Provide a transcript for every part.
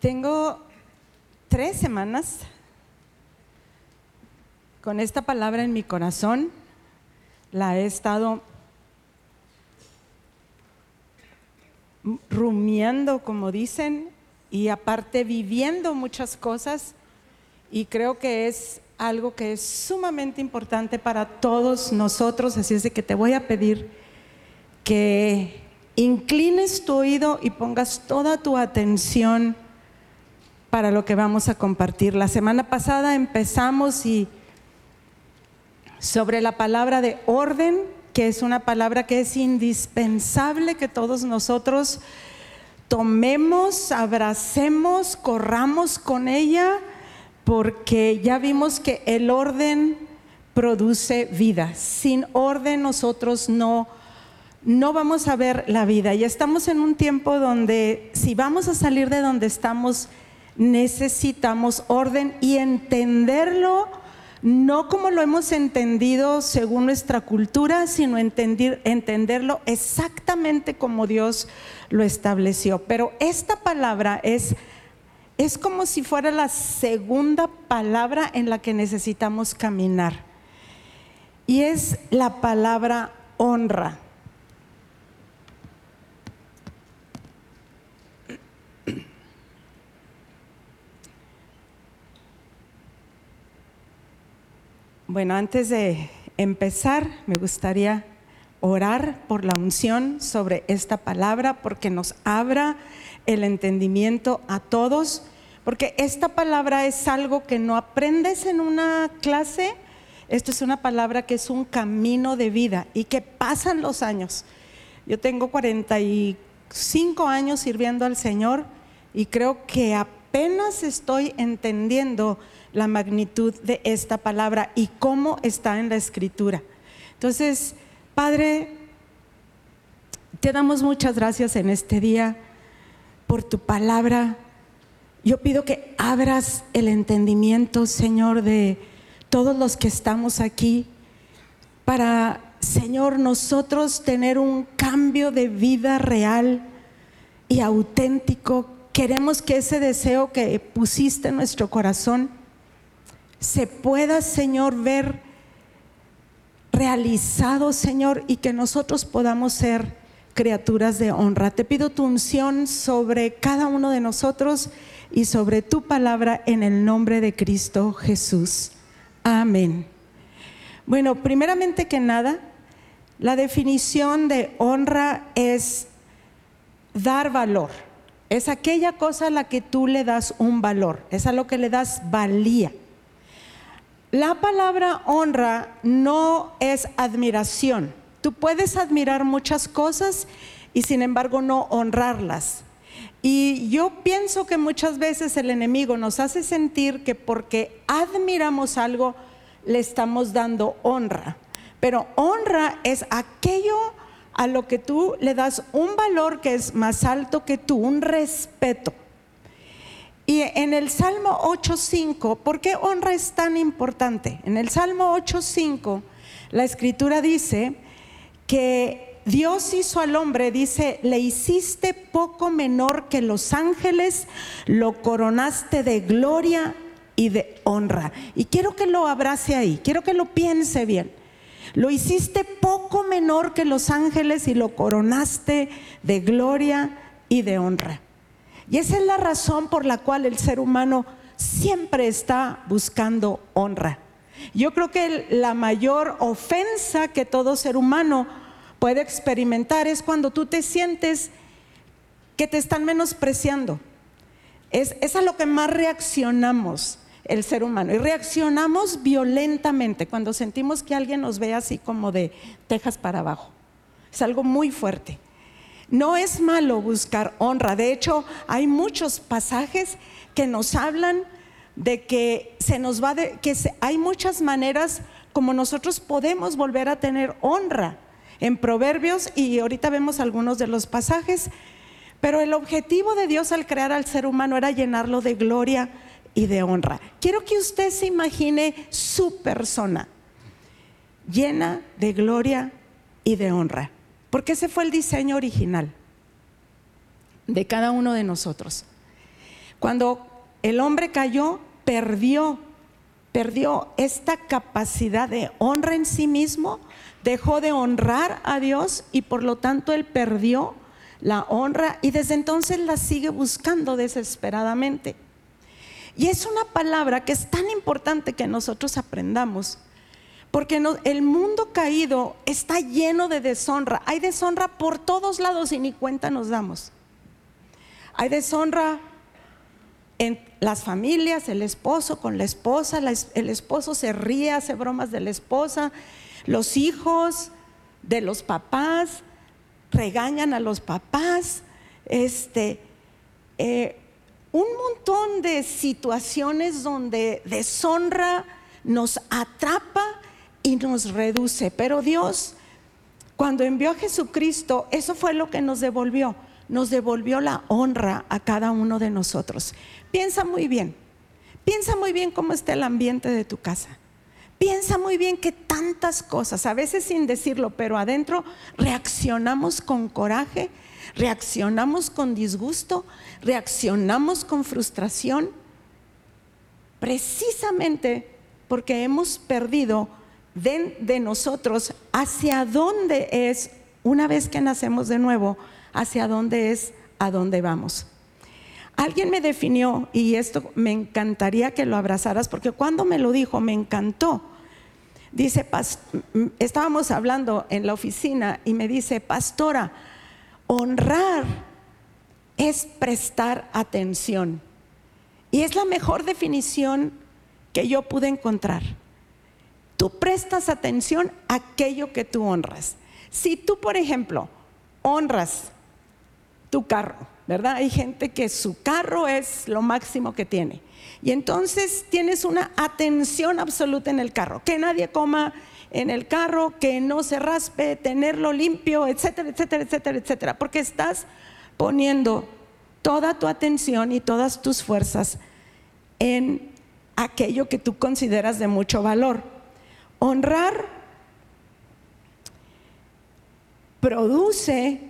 Tengo tres semanas con esta palabra en mi corazón. La he estado rumiando, como dicen, y aparte viviendo muchas cosas. Y creo que es algo que es sumamente importante para todos nosotros. Así es de que te voy a pedir que inclines tu oído y pongas toda tu atención para lo que vamos a compartir. La semana pasada empezamos y sobre la palabra de orden, que es una palabra que es indispensable que todos nosotros tomemos, abracemos, corramos con ella, porque ya vimos que el orden produce vida. Sin orden nosotros no no vamos a ver la vida. Y estamos en un tiempo donde si vamos a salir de donde estamos necesitamos orden y entenderlo no como lo hemos entendido según nuestra cultura, sino entender, entenderlo exactamente como Dios lo estableció. Pero esta palabra es, es como si fuera la segunda palabra en la que necesitamos caminar. Y es la palabra honra. Bueno, antes de empezar, me gustaría orar por la unción sobre esta palabra, porque nos abra el entendimiento a todos, porque esta palabra es algo que no aprendes en una clase, esto es una palabra que es un camino de vida y que pasan los años. Yo tengo 45 años sirviendo al Señor y creo que apenas estoy entendiendo la magnitud de esta palabra y cómo está en la escritura. Entonces, Padre, te damos muchas gracias en este día por tu palabra. Yo pido que abras el entendimiento, Señor, de todos los que estamos aquí para, Señor, nosotros tener un cambio de vida real y auténtico. Queremos que ese deseo que pusiste en nuestro corazón se pueda, Señor, ver realizado, Señor, y que nosotros podamos ser criaturas de honra. Te pido tu unción sobre cada uno de nosotros y sobre tu palabra en el nombre de Cristo Jesús. Amén. Bueno, primeramente que nada, la definición de honra es dar valor. Es aquella cosa a la que tú le das un valor, es a lo que le das valía. La palabra honra no es admiración. Tú puedes admirar muchas cosas y sin embargo no honrarlas. Y yo pienso que muchas veces el enemigo nos hace sentir que porque admiramos algo le estamos dando honra. Pero honra es aquello a lo que tú le das un valor que es más alto que tú, un respeto. Y en el Salmo 8.5, ¿por qué honra es tan importante? En el Salmo 8.5, la escritura dice que Dios hizo al hombre, dice, le hiciste poco menor que los ángeles, lo coronaste de gloria y de honra. Y quiero que lo abrace ahí, quiero que lo piense bien. Lo hiciste poco menor que los ángeles y lo coronaste de gloria y de honra. Y esa es la razón por la cual el ser humano siempre está buscando honra. Yo creo que la mayor ofensa que todo ser humano puede experimentar es cuando tú te sientes que te están menospreciando. Es, es a lo que más reaccionamos el ser humano. Y reaccionamos violentamente cuando sentimos que alguien nos ve así como de tejas para abajo. Es algo muy fuerte. No es malo buscar honra. De hecho, hay muchos pasajes que nos hablan de que se nos va de, que hay muchas maneras como nosotros podemos volver a tener honra en Proverbios y ahorita vemos algunos de los pasajes, pero el objetivo de Dios al crear al ser humano era llenarlo de gloria y de honra. Quiero que usted se imagine su persona llena de gloria y de honra. Porque ese fue el diseño original de cada uno de nosotros. Cuando el hombre cayó, perdió, perdió esta capacidad de honra en sí mismo, dejó de honrar a Dios y por lo tanto él perdió la honra y desde entonces la sigue buscando desesperadamente. Y es una palabra que es tan importante que nosotros aprendamos, porque el mundo caído está lleno de deshonra. Hay deshonra por todos lados y ni cuenta nos damos. Hay deshonra en las familias, el esposo con la esposa, el esposo se ríe, hace bromas de la esposa, los hijos de los papás regañan a los papás, este, eh, un montón de situaciones donde deshonra nos atrapa y nos reduce. Pero Dios, cuando envió a Jesucristo, eso fue lo que nos devolvió. Nos devolvió la honra a cada uno de nosotros. Piensa muy bien, piensa muy bien cómo está el ambiente de tu casa. Piensa muy bien que tantas cosas, a veces sin decirlo, pero adentro reaccionamos con coraje, reaccionamos con disgusto, reaccionamos con frustración, precisamente porque hemos perdido de, de, nosotros hacia dónde es, una vez que nacemos de nuevo, hacia dónde es, a dónde vamos. Alguien me definió, y esto me encantaría que lo abrazaras, porque cuando me lo dijo me encantó. Dice, estábamos hablando en la oficina y me dice, pastora, honrar es prestar atención. Y es la mejor definición que yo pude encontrar. Tú prestas atención a aquello que tú honras. Si tú, por ejemplo, honras tu carro, ¿verdad? Hay gente que su carro es lo máximo que tiene. Y entonces tienes una atención absoluta en el carro, que nadie coma en el carro, que no se raspe, tenerlo limpio, etcétera, etcétera, etcétera, etcétera, porque estás poniendo toda tu atención y todas tus fuerzas en aquello que tú consideras de mucho valor. Honrar produce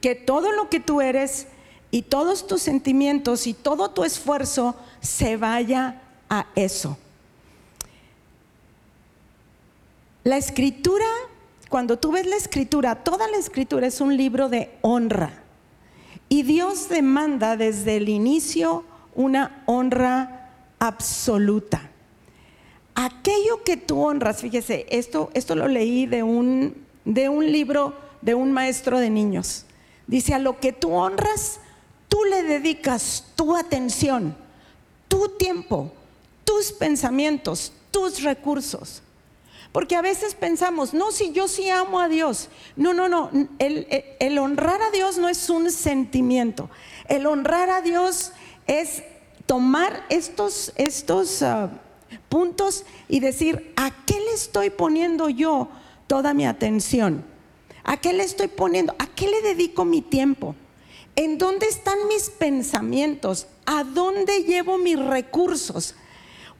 que todo lo que tú eres y todos tus sentimientos y todo tu esfuerzo se vaya a eso. La escritura, cuando tú ves la escritura, toda la escritura es un libro de honra. Y Dios demanda desde el inicio una honra absoluta. Aquello que tú honras, fíjese, esto, esto lo leí de un, de un libro de un maestro de niños. Dice, a lo que tú honras, tú le dedicas tu atención, tu tiempo, tus pensamientos, tus recursos. Porque a veces pensamos, no, si yo sí amo a Dios. No, no, no. El, honrar a Dios no es un sentimiento. El honrar a Dios es tomar estos, estos ah, puntos y decir, ¿a qué le estoy poniendo yo toda mi atención? ¿A qué le estoy poniendo? ¿A qué le dedico mi tiempo? ¿En dónde están mis pensamientos? ¿A dónde llevo mis recursos?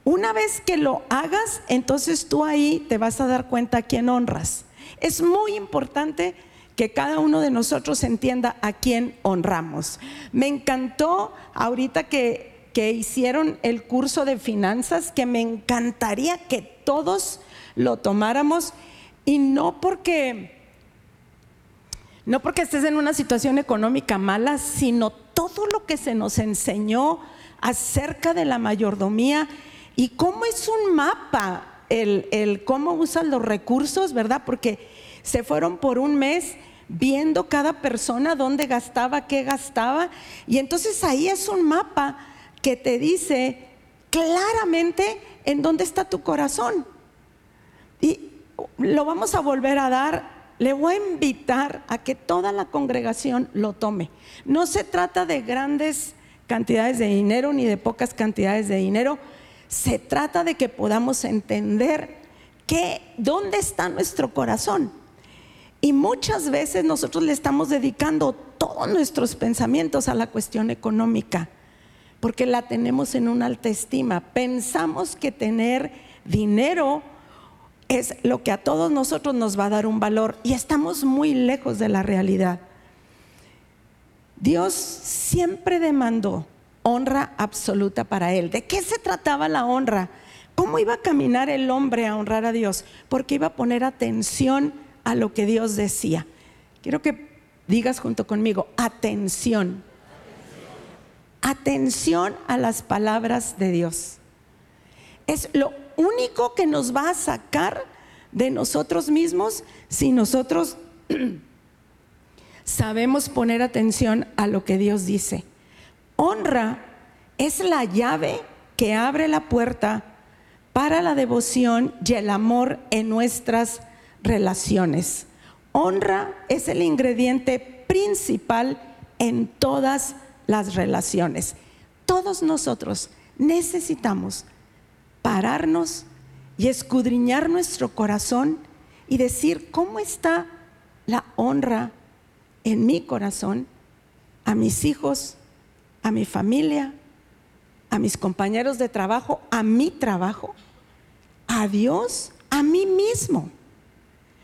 Una vez que lo hagas, entonces tú ahí te vas a dar cuenta a quién honras. Es muy importante que cada uno de nosotros entienda a quién honramos. Me encantó ahorita que, que hicieron el curso de finanzas, que me encantaría que todos lo tomáramos y no porque no porque estés en una situación económica mala, sino todo lo que se nos enseñó acerca de la mayordomía y cómo es un mapa el, cómo usan los recursos, ¿verdad? Porque se fueron por un mes viendo cada persona dónde gastaba, qué gastaba, y entonces ahí es un mapa que te dice claramente en dónde está tu corazón. Y lo vamos a volver a dar le voy a invitar a que toda la congregación lo tome. No se trata de grandes cantidades de dinero ni de pocas cantidades de dinero. Se trata de que podamos entender que dónde está nuestro corazón. Y muchas veces nosotros le estamos dedicando todos nuestros pensamientos a la cuestión económica, porque la tenemos en una alta estima. Pensamos que tener dinero es lo que a todos nosotros nos va a dar un valor y estamos muy lejos de la realidad. Dios siempre demandó honra absoluta para él. ¿De qué se trataba la honra? ¿Cómo iba a caminar el hombre a honrar a Dios? Porque iba a poner atención a lo que Dios decía. Quiero que digas junto conmigo, atención. Atención a las palabras de Dios. Es lo único que nos va a sacar de nosotros mismos si nosotros sabemos poner atención a lo que Dios dice. Honra es la llave que abre la puerta para la devoción y el amor en nuestras relaciones. Honra es el ingrediente principal en todas las relaciones. Todos nosotros necesitamos pararnos y escudriñar nuestro corazón y decir cómo está la honra en mi corazón, a mis hijos, a mi familia, a mis compañeros de trabajo, a mi trabajo, a Dios, a mí mismo.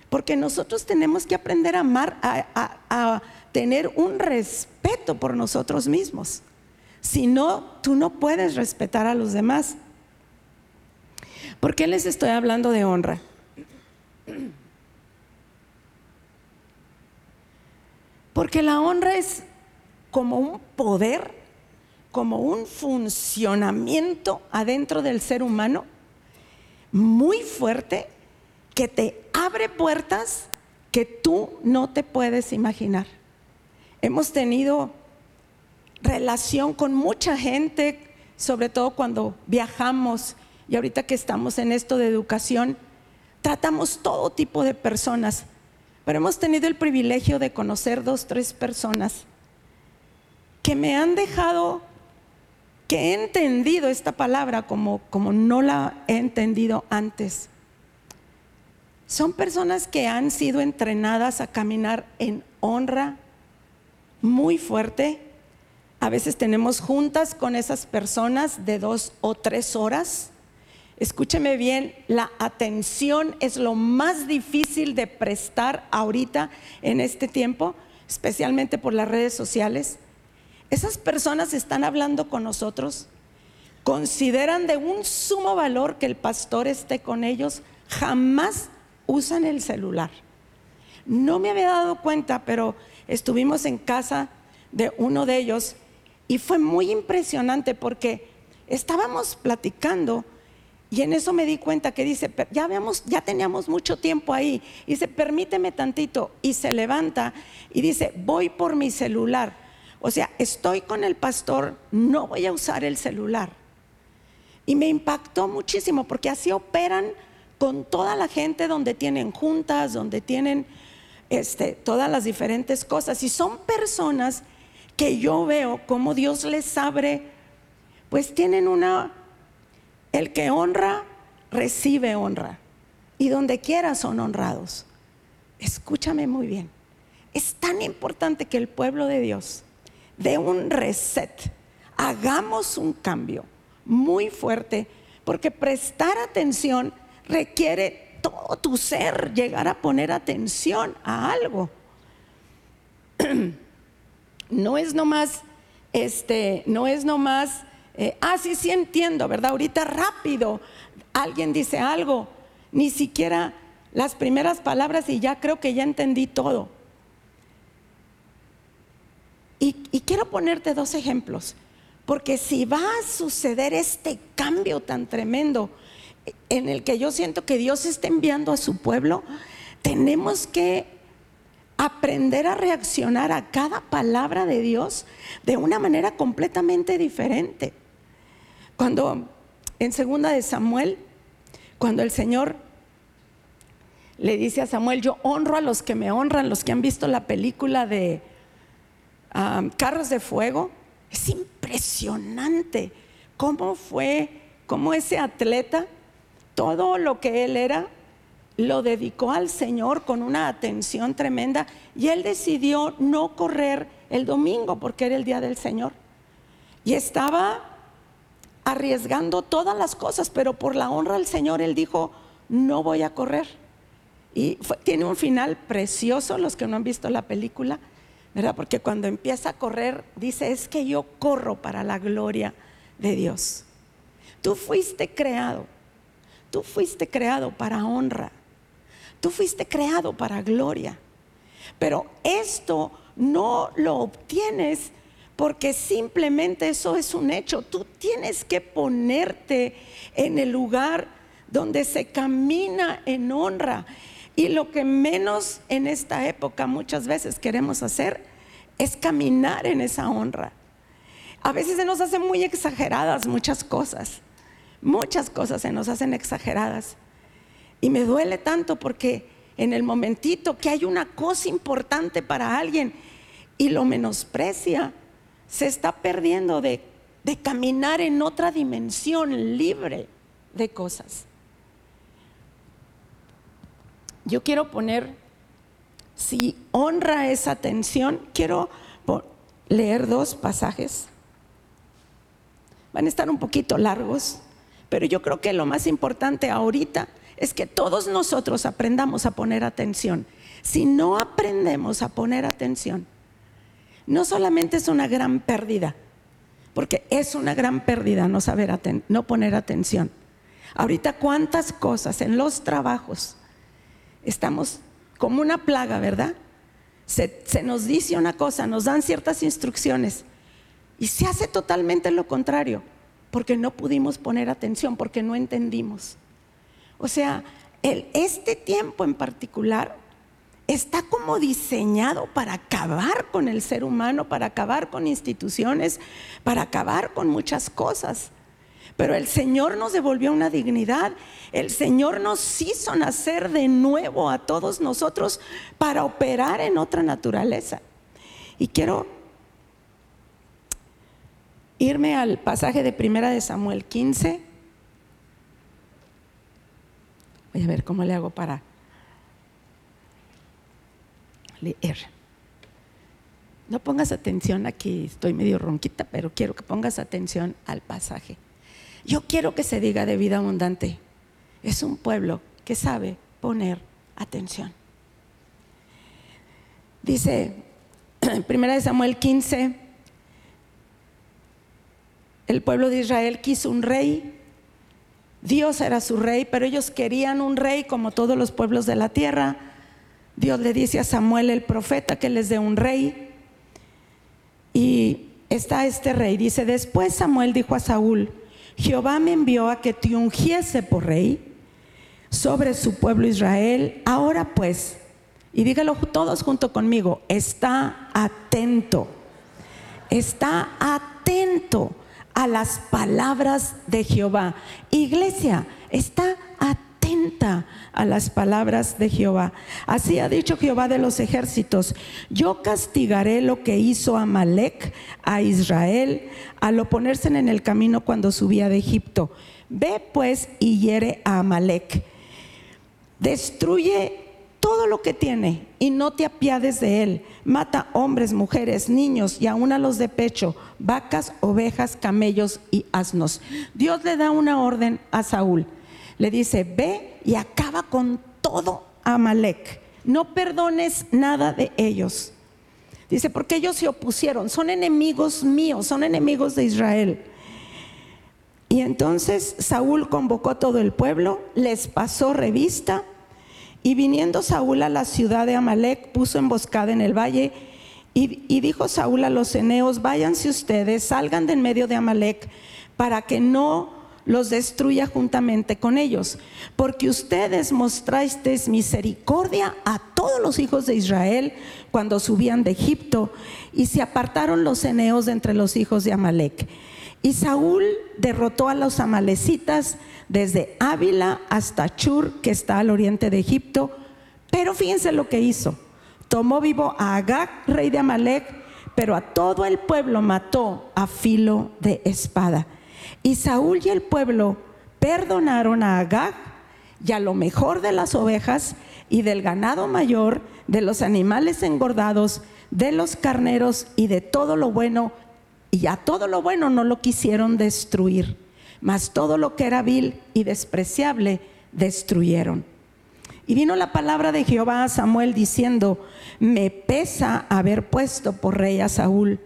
Porque nosotros tenemos que aprender a amar, a, tener un respeto por nosotros mismos. Si no, tú no puedes respetar a los demás. ¿Por qué les estoy hablando de honra? Porque la honra es como un poder, como un funcionamiento adentro del ser humano muy fuerte que te abre puertas que tú no te puedes imaginar. Hemos tenido relación con mucha gente, sobre todo cuando viajamos y ahorita que estamos en esto de educación, tratamos todo tipo de personas pero hemos tenido el privilegio de conocer dos, tres personas que me han dejado, que he entendido esta palabra como, como no la he entendido antes. Son personas que han sido entrenadas a caminar en honra muy fuerte. A veces tenemos juntas con esas personas de dos o tres horas Escúcheme bien, la atención es lo más difícil de prestar ahorita en este tiempo, especialmente por las redes sociales. Esas personas están hablando con nosotros, consideran de un sumo valor que el pastor esté con ellos, jamás usan el celular. No me había dado cuenta, pero estuvimos en casa de uno de ellos y fue muy impresionante porque estábamos platicando y en eso me di cuenta que dice, ya, habíamos, ya teníamos mucho tiempo ahí. Y dice, permíteme tantito. Y se levanta y dice, voy por mi celular. O sea, estoy con el pastor, no voy a usar el celular. Y me impactó muchísimo porque así operan con toda la gente donde tienen juntas, donde tienen este, todas las diferentes cosas. Y son personas que yo veo como Dios les abre, pues tienen una el que honra, recibe honra. Y donde quiera son honrados. Escúchame muy bien. Es tan importante que el pueblo de Dios dé un reset. Hagamos un cambio muy fuerte. Porque prestar atención requiere todo tu ser llegar a poner atención a algo. No es nomás, este, no es nomás eh, ah, sí, sí entiendo, ¿verdad? Ahorita rápido alguien dice algo, ni siquiera las primeras palabras y ya creo que ya entendí todo. Y, y quiero ponerte dos ejemplos, porque si va a suceder este cambio tan tremendo en el que yo siento que Dios está enviando a su pueblo, tenemos que aprender a reaccionar a cada palabra de Dios de una manera completamente diferente. Cuando en segunda de Samuel, cuando el Señor le dice a Samuel, yo honro a los que me honran, los que han visto la película de um, Carros de Fuego, es impresionante cómo fue, cómo ese atleta, todo lo que él era, lo dedicó al Señor con una atención tremenda y él decidió no correr el domingo porque era el día del Señor. Y estaba arriesgando todas las cosas, pero por la honra al Señor Él dijo, no voy a correr. Y tiene un final precioso, los que no han visto la película, ¿verdad? Porque cuando empieza a correr, dice, es que yo corro para la gloria de Dios. Tú fuiste creado, tú fuiste creado para honra, tú fuiste creado para gloria. Pero esto no lo obtienes porque simplemente eso es un hecho. Tú tienes que ponerte en el lugar donde se camina en honra. Y lo que menos en esta época muchas veces queremos hacer es caminar en esa honra. A veces se nos hacen muy exageradas muchas cosas. Muchas cosas se nos hacen exageradas. Y me duele tanto porque en el momentito que hay una cosa importante para alguien y lo menosprecia, se está perdiendo de, caminar en otra dimensión libre de cosas. Yo quiero poner, si honra esa atención, quiero leer dos pasajes. Van a estar un poquito largos, pero yo creo que lo más importante ahorita es que todos nosotros aprendamos a poner atención. Si no aprendemos a poner atención, no solamente es una gran pérdida, porque es una gran pérdida no saber no poner atención. Ahorita cuántas cosas en los trabajos estamos como una plaga, ¿verdad? Se, nos dice una cosa, nos dan ciertas instrucciones y se hace totalmente lo contrario, porque no pudimos poner atención, porque no entendimos. O sea, este tiempo en particular está como diseñado para acabar con el ser humano, para acabar con instituciones, para acabar con muchas cosas. Pero el Señor nos devolvió una dignidad. El Señor nos hizo nacer de nuevo a todos nosotros para operar en otra naturaleza. Y quiero irme al pasaje de Primera de Samuel 15. Voy a ver cómo le hago para leer. No pongas atención aquí, estoy medio ronquita, pero quiero que pongas atención al pasaje. Yo quiero que se diga de vida abundante. Es un pueblo que sabe poner atención. Dice, primera de Samuel 15, el pueblo de Israel quiso un rey, Dios era su rey, pero ellos querían un rey como todos los pueblos de la tierra. Dios le dice a Samuel el profeta que les dé un rey. Y está este rey. Dice, después Samuel dijo a Saúl, Jehová me envió a que te ungiese por rey sobre su pueblo Israel. Ahora pues, y dígalo todos junto conmigo, está atento, está atento a las palabras de Jehová. Iglesia, está atenta a las palabras de Jehová. Así ha dicho Jehová de los ejércitos, yo castigaré lo que hizo Amalek a Israel al oponerse en el camino cuando subía de Egipto. Ve pues y hiere a Amalek. Destruye todo lo que tiene y no te apiades de él. Mata hombres, mujeres, niños y aún a los de pecho, vacas, ovejas, camellos y asnos. Dios le da una orden a Saúl le dice, ve y acaba con todo Amalek. No perdones nada de ellos. Dice, porque ellos se opusieron, son enemigos míos, son enemigos de Israel. Y entonces Saúl convocó a todo el pueblo, les pasó revista, y viniendo Saúl a la ciudad de Amalek, puso emboscada en el valle, y, dijo Saúl a los eneos, váyanse ustedes, salgan de en medio de Amalek, para que no los destruya juntamente con ellos, porque ustedes mostrasteis misericordia a todos los hijos de Israel cuando subían de Egipto y se apartaron los eneos de entre los hijos de Amalek. Y Saúl derrotó a los amalecitas desde Ávila hasta Chur, que está al oriente de Egipto. Pero fíjense lo que hizo. Tomó vivo a Agag, rey de Amalek, pero a todo el pueblo mató a filo de espada. Y Saúl y el pueblo perdonaron a Agag y a lo mejor de las ovejas y del ganado mayor, de los animales engordados, de los carneros y de todo lo bueno, y a todo lo bueno no lo quisieron destruir, mas todo lo que era vil y despreciable destruyeron. Y vino la palabra de Jehová a Samuel diciendo, me pesa haber puesto por rey a Saúl,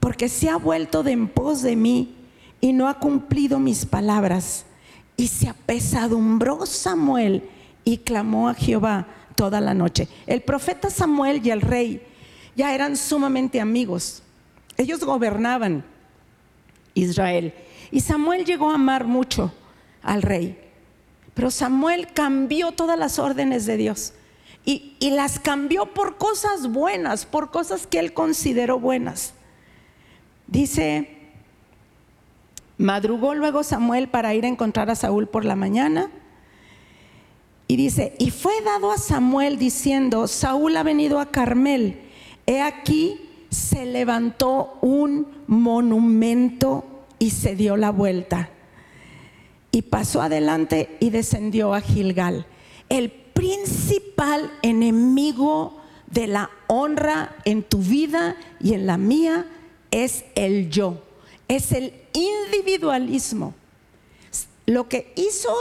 porque se ha vuelto de en pos de mí y no ha cumplido mis palabras. Y se apesadumbró Samuel y clamó a Jehová toda la noche. El profeta Samuel y el rey ya eran sumamente amigos. Ellos gobernaban Israel. Y Samuel llegó a amar mucho al rey. Pero Samuel cambió todas las órdenes de Dios. Y, las cambió por cosas buenas, por cosas que él consideró buenas. Dice, madrugó luego Samuel para ir a encontrar a Saúl por la mañana. Y dice, y fue dado a Samuel diciendo, Saúl ha venido a Carmel. He aquí, se levantó un monumento y se dio la vuelta. Y pasó adelante y descendió a Gilgal. El principal enemigo de la honra en tu vida y en la mía es el yo, es el individualismo. Lo que hizo,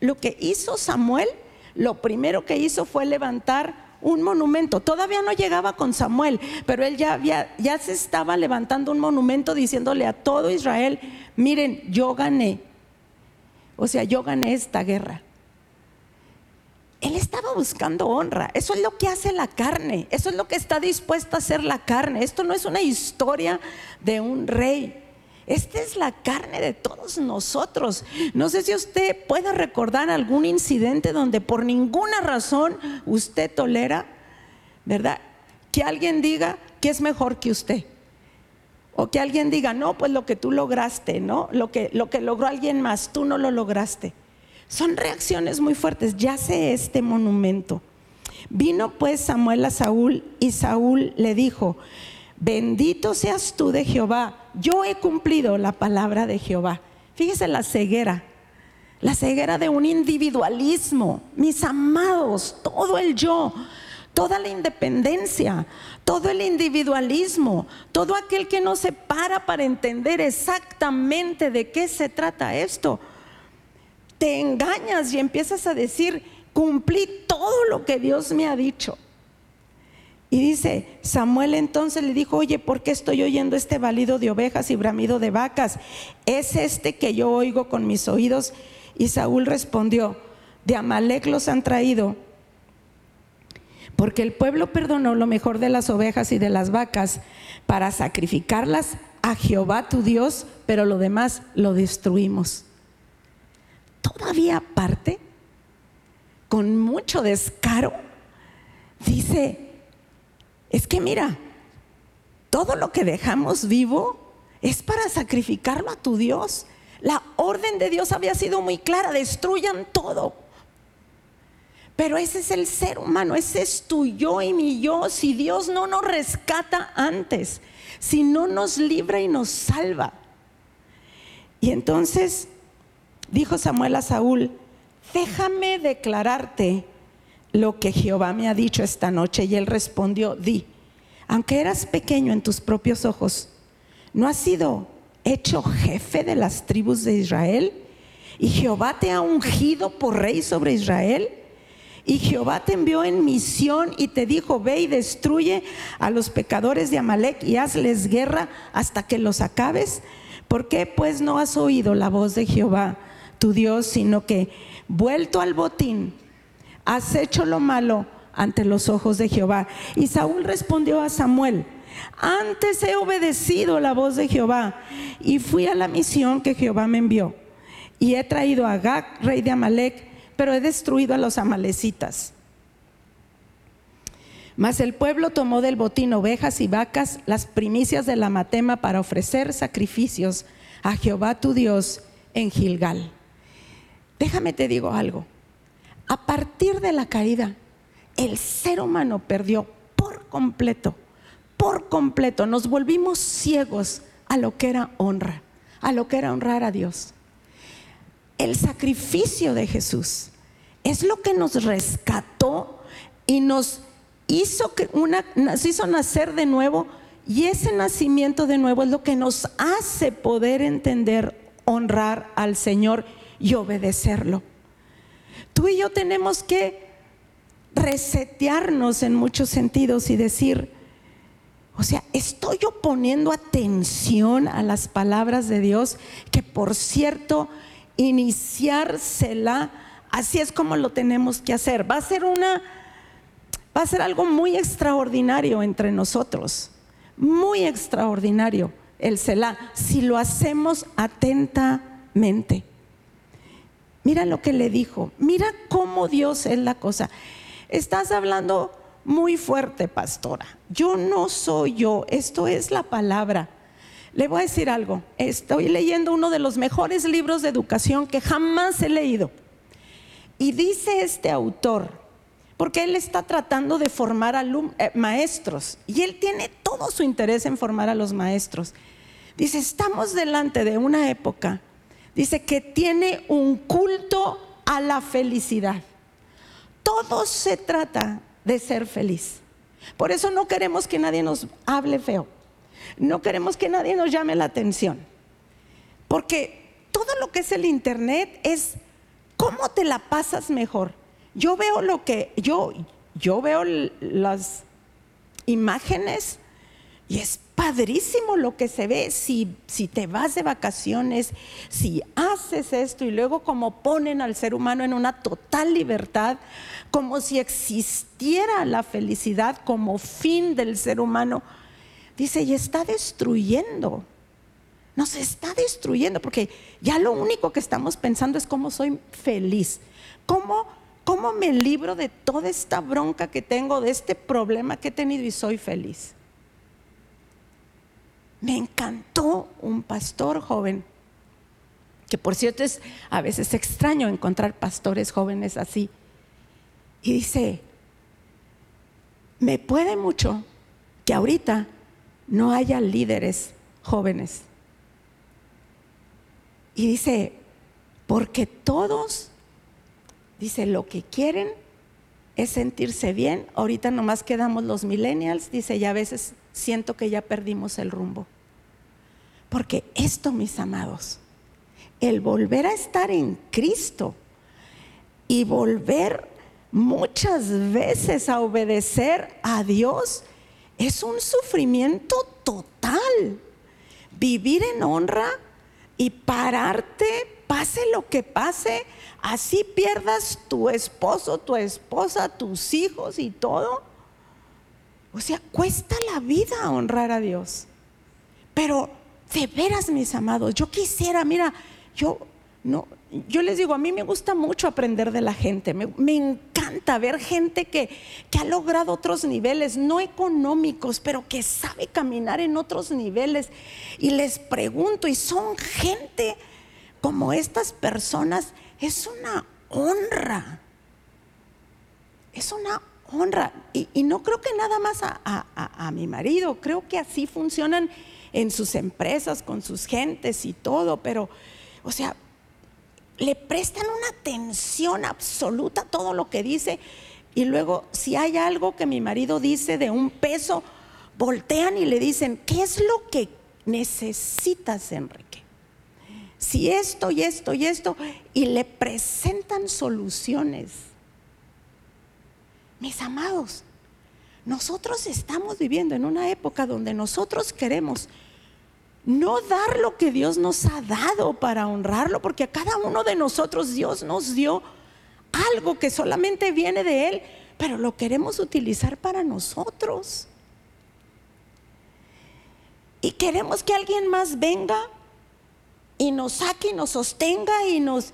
lo que hizo Samuel, lo primero que hizo fue levantar un monumento. Todavía no llegaba con Samuel, pero él ya, había, ya se estaba levantando un monumento diciéndole a todo Israel, miren, yo gané. O sea, yo gané esta guerra. Él estaba buscando honra. Eso es lo que hace la carne. Eso es lo que está dispuesta a hacer la carne. Esto no es una historia de un rey. Esta es la carne de todos nosotros. No sé si usted puede recordar algún incidente donde por ninguna razón usted tolera, ¿verdad? Que alguien diga que es mejor que usted. O que alguien diga, no, pues lo que tú lograste, ¿no? Lo que, lo que logró alguien más, tú no lo lograste. Son reacciones muy fuertes. Ya sé este monumento. Vino pues Samuel a Saúl y Saúl le dijo, bendito seas tú de Jehová, yo he cumplido la palabra de Jehová. Fíjese la ceguera, la ceguera de un individualismo, mis amados, todo el yo, toda la independencia, todo el individualismo, todo aquel que no se para para entender exactamente de qué se trata esto. Te engañas y empiezas a decir, cumplí todo lo que Dios me ha dicho. Y dice, Samuel entonces le dijo, oye, ¿por qué estoy oyendo este balido de ovejas y bramido de vacas? ¿Es este que yo oigo con mis oídos? Y Saúl respondió, de Amalek los han traído, porque el pueblo perdonó lo mejor de las ovejas y de las vacas para sacrificarlas a Jehová tu Dios, pero lo demás lo destruimos. Todavía aparte, con mucho descaro, dice, es que mira, todo lo que dejamos vivo es para sacrificarlo a tu Dios. La orden de Dios había sido muy clara, destruyan todo. Pero ese es el ser humano, ese es tu yo y mi yo. Si Dios no nos rescata antes, si no nos libra y nos salva. Y entonces dijo Samuel a Saúl, déjame declararte lo que Jehová me ha dicho esta noche. Y él respondió, di, aunque eras pequeño en tus propios ojos, ¿no has sido hecho jefe de las tribus de Israel? ¿Y Jehová te ha ungido por rey sobre Israel? Y Jehová te envió en misión y te dijo, ve y destruye a los pecadores de Amalek y hazles guerra hasta que los acabes. ¿Por qué pues no has oído la voz de Jehová, tu Dios, sino que vuelto al botín, has hecho lo malo ante los ojos de Jehová. Y Saúl respondió a Samuel, antes he obedecido la voz de Jehová y fui a la misión que Jehová me envió. Y he traído a Gag, rey de Amalek, pero he destruido a los amalecitas. Mas el pueblo tomó del botín ovejas y vacas, las primicias de la matema para ofrecer sacrificios a Jehová tu Dios en Gilgal. Déjame te digo algo. A partir de la caída, el ser humano perdió por completo, por completo. Nos volvimos ciegos a lo que era honra, a lo que era honrar a Dios. El sacrificio de Jesús es lo que nos rescató y nos hizo, una, nos hizo nacer de nuevo. Y ese nacimiento de nuevo es lo que nos hace poder entender, honrar al Señor y obedecerlo. Tú y yo tenemos que resetearnos en muchos sentidos y decir, o sea, estoy yo poniendo atención a las palabras de Dios, que por cierto, iniciársela, así es como lo tenemos que hacer. Va a ser una, va a ser algo muy extraordinario entre nosotros, muy extraordinario el Selah, si lo hacemos atentamente. Mira lo que le dijo, mira cómo Dios es la cosa. Estás hablando muy fuerte, pastora. Yo no soy yo, esto es la palabra. Le voy a decir algo, estoy leyendo uno de los mejores libros de educación que jamás he leído. Y dice este autor, porque él está tratando de formar eh, maestros y él tiene todo su interés en formar a los maestros. Dice, estamos delante de una época, dice que tiene un culto a la felicidad. Todo se trata de ser feliz. Por eso no queremos que nadie nos hable feo. No queremos que nadie nos llame la atención. Porque todo lo que es el Internet es cómo te la pasas mejor. Yo veo lo que, yo, yo veo las imágenes y es padrísimo lo que se ve si, si te vas de vacaciones, si haces esto y luego como ponen al ser humano en una total libertad, como si existiera la felicidad como fin del ser humano. Dice, y está destruyendo. Nos está destruyendo porque ya lo único que estamos pensando es cómo soy feliz. ¿Cómo, cómo me libro de toda esta bronca que tengo, de este problema que he tenido y soy feliz? Me encantó un pastor joven, que por cierto es a veces extraño encontrar pastores jóvenes así. Y dice, me puede mucho que ahorita no haya líderes jóvenes. Y dice, porque todos, dice, lo que quieren es sentirse bien. Ahorita nomás quedamos los millennials, dice, y a veces siento que ya perdimos el rumbo. Porque esto, mis amados, el volver a estar en Cristo y volver muchas veces a obedecer a Dios es un sufrimiento total. Vivir en honra y pararte, pase lo que pase, así pierdas tu esposo, tu esposa, tus hijos y todo. O sea, cuesta la vida honrar a Dios. Pero de veras, mis amados, yo quisiera, mira, yo no, yo les digo, a mí me gusta mucho aprender de la gente, me, me, encanta ver gente que, que ha logrado otros niveles, no económicos, pero que sabe caminar en otros niveles. Y les pregunto, y son gente como estas personas, es una honra, es una honra. Y, no creo que nada más a, mi marido, creo que así funcionan en sus empresas, con sus gentes y todo, pero, o sea, le prestan una atención absoluta a todo lo que dice. Y luego, si hay algo que mi marido dice de un peso, voltean y le dicen, ¿qué es lo que necesitas, Enrique? Si esto y esto y esto, y le presentan soluciones mis amados, nosotros estamos viviendo en una época donde nosotros queremos no dar lo que Dios nos ha dado para honrarlo, porque a cada uno de nosotros Dios nos dio algo que solamente viene de Él, pero lo queremos utilizar para nosotros. Y queremos que alguien más venga y nos saque y nos sostenga y nos...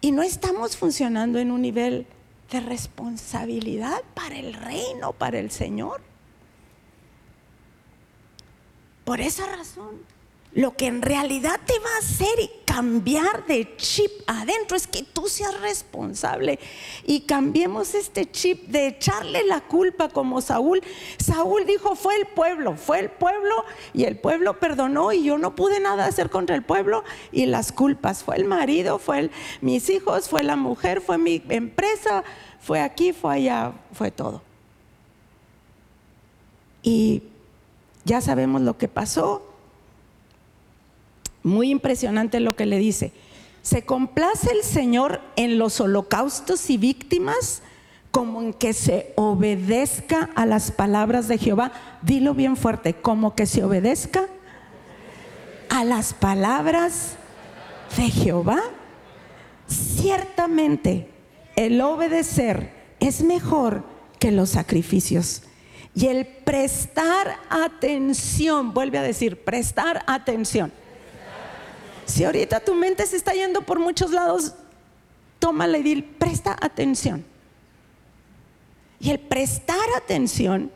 Y no estamos funcionando en un nivel de responsabilidad para el reino, para el Señor. Por esa razón, lo que en realidad te va a hacer y cambiar de chip adentro es que tú seas responsable y cambiemos este chip de echarle la culpa como Saúl. Saúl dijo, fue el pueblo, fue el pueblo y el pueblo perdonó y yo no pude nada hacer contra el pueblo y las culpas, fue el marido, fue mis hijos, fue la mujer, fue mi empresa, fue aquí, fue allá, fue todo. Y ya sabemos lo que pasó, muy impresionante lo que le dice. ¿Se complace el Señor en los holocaustos y víctimas como en que se obedezca a las palabras de Jehová? Dilo bien fuerte, como que se obedezca a las palabras de Jehová. Ciertamente, el obedecer es mejor que los sacrificios. Y el prestar atención, vuelve a decir, prestar atención si ahorita tu mente se está yendo por muchos lados, tómala y dile, presta atención. Y el prestar atención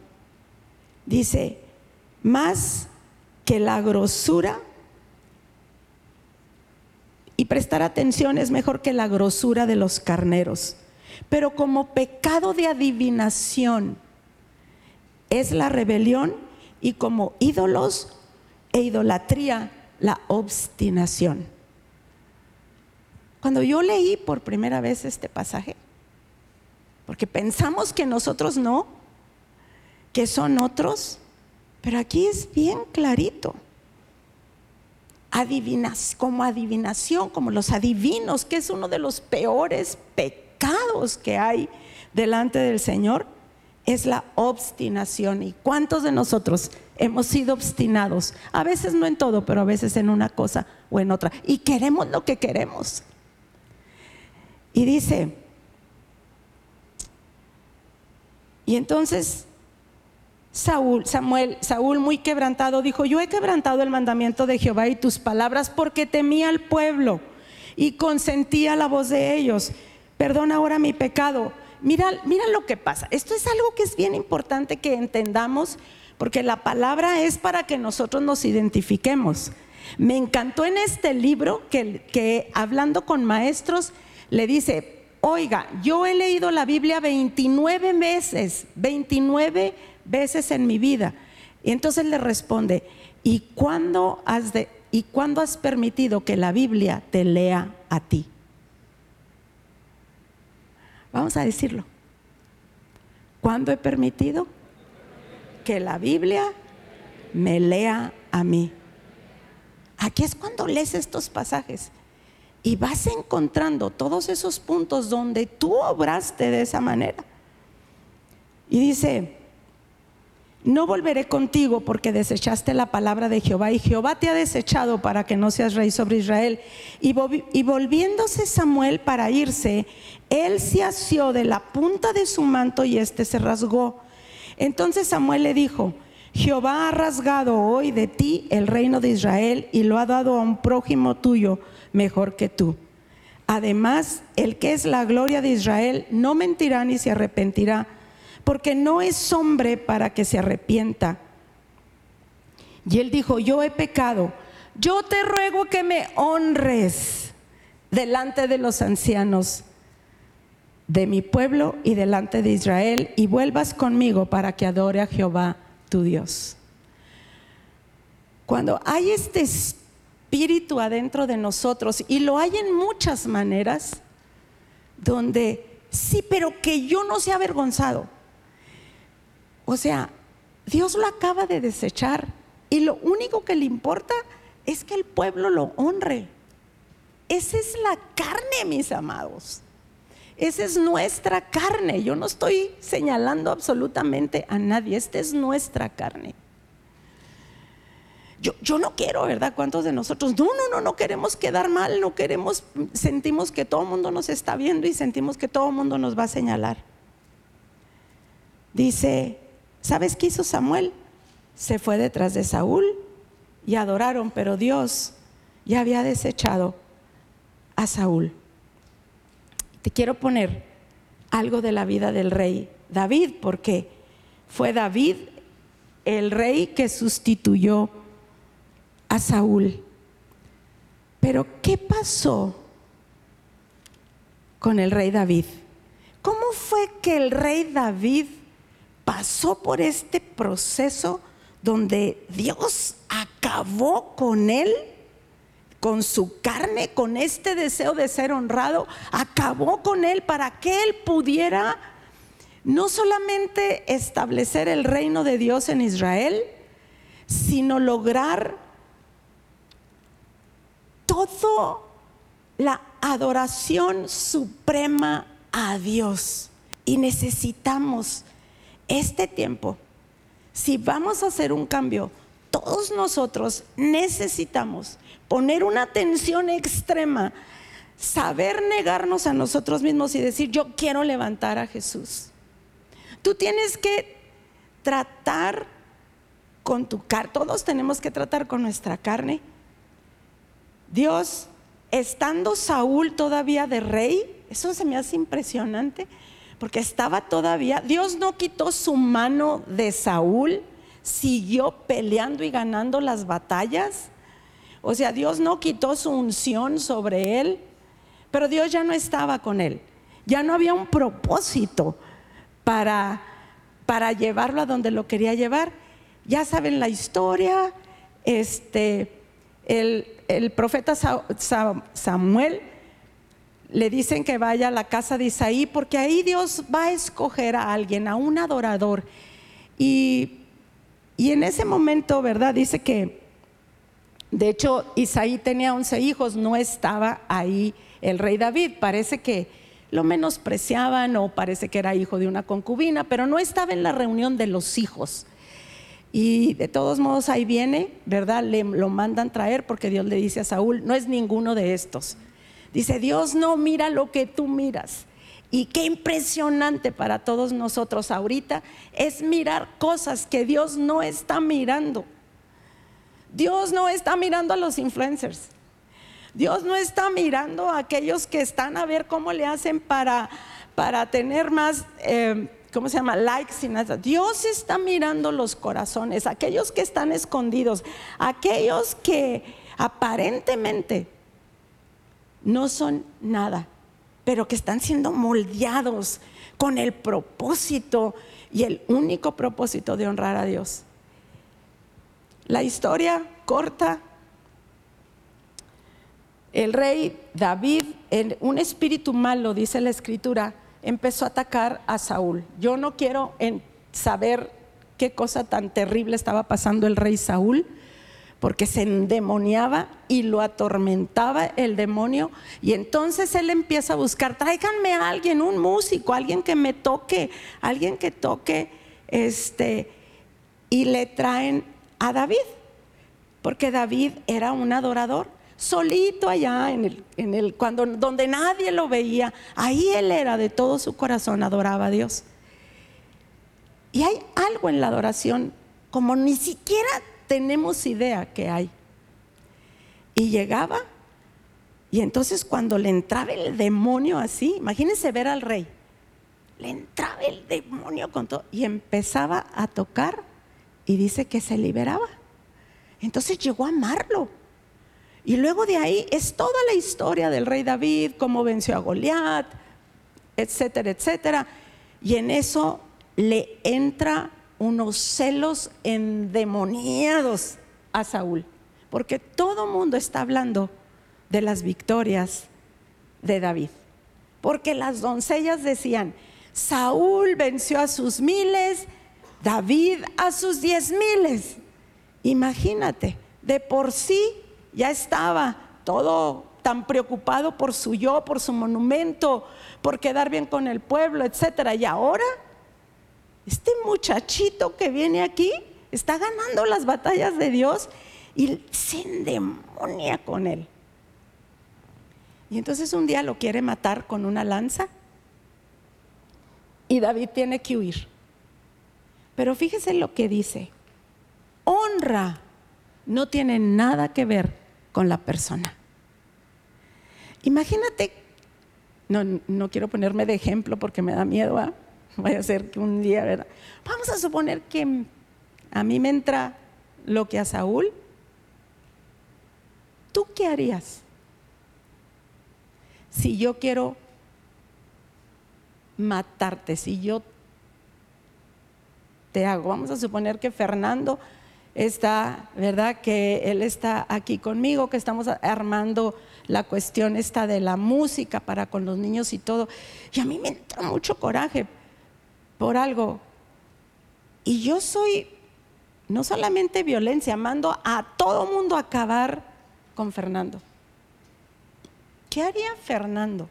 dice, más que la grosura, y prestar atención es mejor que la grosura de los carneros. Pero como pecado de adivinación es la rebelión y como ídolos e idolatría la obstinación. Cuando yo leí por primera vez este pasaje, porque pensamos que nosotros no, que son otros, pero aquí es bien clarito. Adivinas, como adivinación, como los adivinos, que es uno de los peores pecados que hay delante del Señor, es la obstinación. ¿Y cuántos de nosotros hemos sido obstinados, a veces no en todo, pero a veces en una cosa o en otra. Y queremos lo que queremos. Y dice, y entonces Saúl, Samuel, Saúl muy quebrantado dijo, yo he quebrantado el mandamiento de Jehová y tus palabras porque temía al pueblo y consentía la voz de ellos. Perdona ahora mi pecado. Mira, mira lo que pasa. Esto es algo que es bien importante que entendamos porque la palabra es para que nosotros nos identifiquemos. Me encantó en este libro que, que hablando con maestros le dice, oiga, yo he leído la Biblia 29 veces, 29 veces en mi vida. Y entonces le responde, ¿y cuándo has, de, ¿y cuándo has permitido que la Biblia te lea a ti? Vamos a decirlo. ¿Cuándo he permitido? que la Biblia me lea a mí. Aquí es cuando lees estos pasajes y vas encontrando todos esos puntos donde tú obraste de esa manera. Y dice, no volveré contigo porque desechaste la palabra de Jehová y Jehová te ha desechado para que no seas rey sobre Israel. Y, volviéndose Samuel para irse, él se asió de la punta de su manto y éste se rasgó. Entonces Samuel le dijo, Jehová ha rasgado hoy de ti el reino de Israel y lo ha dado a un prójimo tuyo mejor que tú. Además, el que es la gloria de Israel no mentirá ni se arrepentirá, porque no es hombre para que se arrepienta. Y él dijo, yo he pecado, yo te ruego que me honres delante de los ancianos de mi pueblo y delante de Israel y vuelvas conmigo para que adore a Jehová tu Dios. Cuando hay este espíritu adentro de nosotros, y lo hay en muchas maneras, donde sí, pero que yo no sea avergonzado. O sea, Dios lo acaba de desechar y lo único que le importa es que el pueblo lo honre. Esa es la carne, mis amados. Esa es nuestra carne. Yo no estoy señalando absolutamente a nadie. Esta es nuestra carne. Yo, yo, no quiero, ¿verdad? ¿Cuántos de nosotros? No, no, no, no queremos quedar mal, no queremos, sentimos que todo el mundo nos está viendo y sentimos que todo el mundo nos va a señalar. Dice, ¿sabes qué hizo Samuel? Se fue detrás de Saúl y adoraron, pero Dios ya había desechado a Saúl. Te quiero poner algo de la vida del rey David, porque fue David el rey que sustituyó a Saúl. Pero ¿qué pasó con el rey David? ¿Cómo fue que el rey David pasó por este proceso donde Dios acabó con él? con su carne, con este deseo de ser honrado, acabó con él para que él pudiera no solamente establecer el reino de Dios en Israel, sino lograr todo la adoración suprema a Dios. Y necesitamos este tiempo. Si vamos a hacer un cambio, todos nosotros necesitamos poner una atención extrema, saber negarnos a nosotros mismos y decir, yo quiero levantar a Jesús. Tú tienes que tratar con tu carne, todos tenemos que tratar con nuestra carne. Dios, estando Saúl todavía de rey, eso se me hace impresionante, porque estaba todavía, Dios no quitó su mano de Saúl, siguió peleando y ganando las batallas. O sea, Dios no quitó su unción sobre él, pero Dios ya no estaba con él. Ya no había un propósito para, para llevarlo a donde lo quería llevar. Ya saben la historia, este, el, el profeta Samuel le dicen que vaya a la casa de Isaí porque ahí Dios va a escoger a alguien, a un adorador. Y, y en ese momento, ¿verdad? Dice que, de hecho, Isaí tenía 11 hijos, no estaba ahí el rey David. Parece que lo menospreciaban o parece que era hijo de una concubina, pero no estaba en la reunión de los hijos. Y de todos modos ahí viene, ¿verdad? Le, lo mandan traer porque Dios le dice a Saúl, no es ninguno de estos. Dice, Dios no mira lo que tú miras. Y qué impresionante para todos nosotros ahorita es mirar cosas que Dios no está mirando. Dios no está mirando a los influencers. Dios no está mirando a aquellos que están a ver cómo le hacen para, para tener más, eh, ¿cómo se llama? Likes y nada. Dios está mirando los corazones, aquellos que están escondidos, aquellos que aparentemente no son nada, pero que están siendo moldeados con el propósito y el único propósito de honrar a Dios. La historia corta el rey David, en un espíritu malo, dice la escritura, empezó a atacar a Saúl. Yo no quiero saber qué cosa tan terrible estaba pasando el rey Saúl, porque se endemoniaba y lo atormentaba el demonio. Y entonces él empieza a buscar, tráiganme a alguien, un músico, alguien que me toque, alguien que toque, este, y le traen a David, porque David era un adorador solito allá en el, en el cuando donde nadie lo veía, ahí él era de todo su corazón adoraba a Dios. Y hay algo en la adoración como ni siquiera tenemos idea que hay. Y llegaba y entonces cuando le entraba el demonio así, imagínense ver al rey. Le entraba el demonio con todo y empezaba a tocar y dice que se liberaba. Entonces llegó a amarlo. Y luego de ahí es toda la historia del rey David, cómo venció a Goliat, etcétera, etcétera. Y en eso le entra unos celos endemoniados a Saúl, porque todo mundo está hablando de las victorias de David. Porque las doncellas decían, Saúl venció a sus miles, David a sus diez miles. Imagínate, de por sí ya estaba todo tan preocupado por su yo, por su monumento, por quedar bien con el pueblo, etcétera. Y ahora, este muchachito que viene aquí está ganando las batallas de Dios y se endemonia con él. Y entonces un día lo quiere matar con una lanza y David tiene que huir. Pero fíjese lo que dice, honra no tiene nada que ver con la persona. Imagínate, no, quiero ponerme de ejemplo porque me da miedo, ¿ah? vaya a ser que un día, ¿verdad? Vamos a suponer que a mí me entra lo que a Saúl. ¿Tú qué harías? Si yo quiero matarte, si yo te hago, vamos a suponer que Fernando está, ¿verdad? Que Él está aquí conmigo, que estamos armando la cuestión esta de la música para con los niños y todo. Y a mí me entra mucho coraje por algo. Y yo soy no solamente violencia, mando a todo mundo a acabar con Fernando. ¿Qué haría Fernando?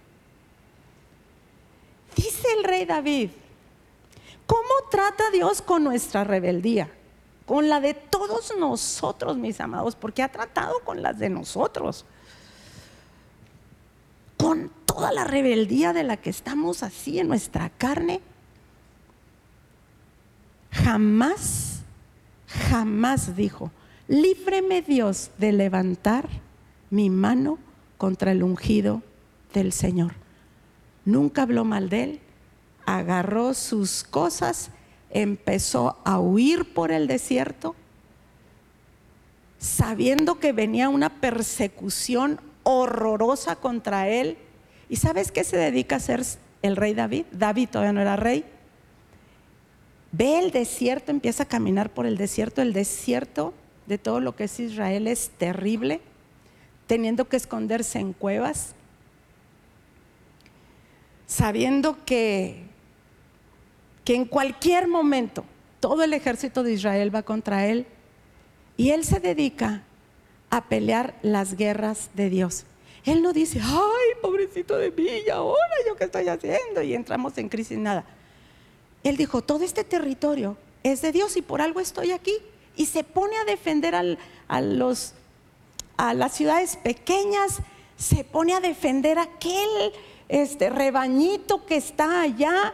Dice el rey David, ¿cómo trata Dios con nuestra rebeldía? Con la de todos nosotros, mis amados, porque ha tratado con las de nosotros. Con toda la rebeldía de la que estamos así en nuestra carne. Jamás, jamás dijo, líbreme Dios de levantar mi mano contra el ungido del Señor. Nunca habló mal de él, agarró sus cosas, empezó a huir por el desierto, sabiendo que venía una persecución horrorosa contra él. ¿Y sabes qué se dedica a ser el rey David? David todavía no era rey. Ve el desierto, empieza a caminar por el desierto. El desierto de todo lo que es Israel es terrible teniendo que esconderse en cuevas, sabiendo que, que en cualquier momento todo el ejército de Israel va contra él y él se dedica a pelear las guerras de Dios. Él no dice, ay, pobrecito de mí, ¿y ahora yo qué estoy haciendo? Y entramos en crisis, nada. Él dijo, todo este territorio es de Dios y por algo estoy aquí. Y se pone a defender a los a las ciudades pequeñas, se pone a defender aquel este rebañito que está allá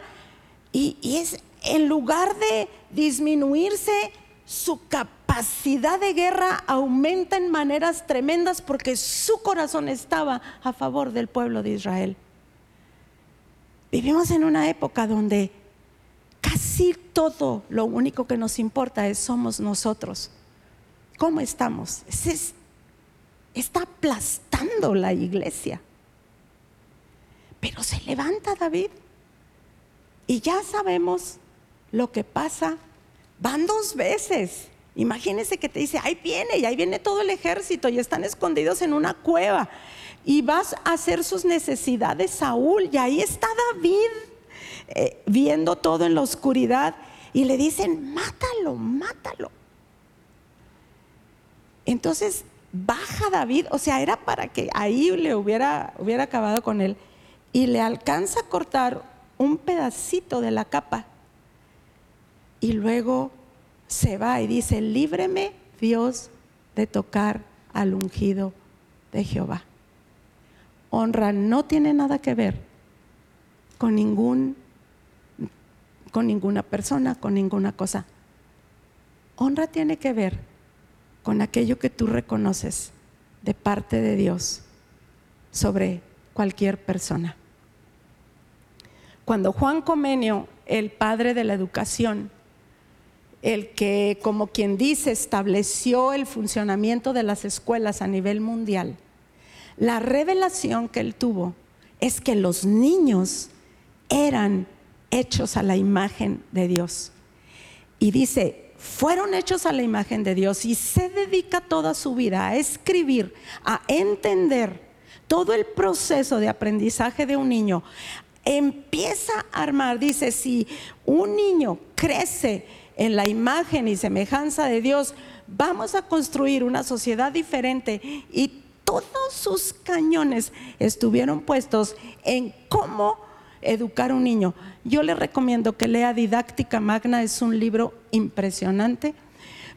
y, y es en lugar de disminuirse su capacidad de guerra aumenta en maneras tremendas porque su corazón estaba a favor del pueblo de Israel. Vivimos en una época donde casi todo lo único que nos importa es somos nosotros. ¿Cómo estamos? es está aplastando la iglesia. Pero se levanta David y ya sabemos lo que pasa. Van dos veces. Imagínense que te dice, ahí viene, y ahí viene todo el ejército, y están escondidos en una cueva. Y vas a hacer sus necesidades, Saúl, y ahí está David eh, viendo todo en la oscuridad. Y le dicen, mátalo, mátalo. Entonces baja David, o sea, era para que ahí le hubiera, hubiera acabado con él, y le alcanza a cortar un pedacito de la capa. Y luego se va y dice, líbreme Dios de tocar al ungido de Jehová. Honra no tiene nada que ver con ningún con ninguna persona, con ninguna cosa. Honra tiene que ver con aquello que tú reconoces de parte de Dios sobre cualquier persona. Cuando Juan Comenio, el padre de la educación, el que, como quien dice, estableció el funcionamiento de las escuelas a nivel mundial, la revelación que él tuvo es que los niños eran hechos a la imagen de Dios. Y dice, fueron hechos a la imagen de Dios y se dedica toda su vida a escribir, a entender todo el proceso de aprendizaje de un niño, empieza a armar, dice, si un niño crece en la imagen y semejanza de Dios, vamos a construir una sociedad diferente y todos sus cañones estuvieron puestos en cómo educar a un niño. Yo le recomiendo que lea Didáctica Magna, es un libro impresionante,